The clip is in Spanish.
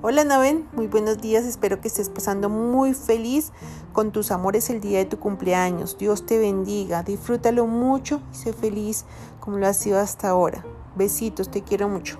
Hola Noven, muy buenos días, espero que estés pasando muy feliz con tus amores el día de tu cumpleaños. Dios te bendiga, disfrútalo mucho y sé feliz como lo has sido hasta ahora. Besitos, te quiero mucho.